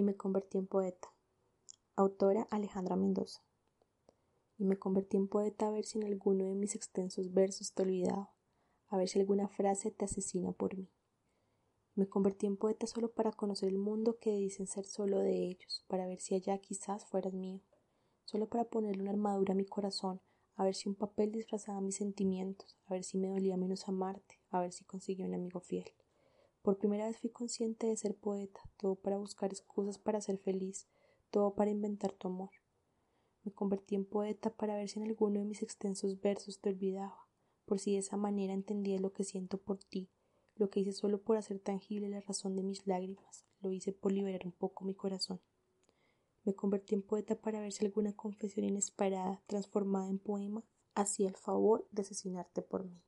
y me convertí en poeta. Autora Alejandra Mendoza. Y me convertí en poeta a ver si en alguno de mis extensos versos te olvidaba, a ver si alguna frase te asesina por mí. Me convertí en poeta solo para conocer el mundo que dicen ser solo de ellos, para ver si allá quizás fueras mío, solo para ponerle una armadura a mi corazón, a ver si un papel disfrazaba mis sentimientos, a ver si me dolía menos amarte, a ver si conseguía un amigo fiel. Por primera vez fui consciente de ser poeta, todo para buscar excusas para ser feliz, todo para inventar tu amor. Me convertí en poeta para ver si en alguno de mis extensos versos te olvidaba, por si de esa manera entendías lo que siento por ti, lo que hice solo por hacer tangible la razón de mis lágrimas, lo hice por liberar un poco mi corazón. Me convertí en poeta para ver si alguna confesión inesperada, transformada en poema, hacía el favor de asesinarte por mí.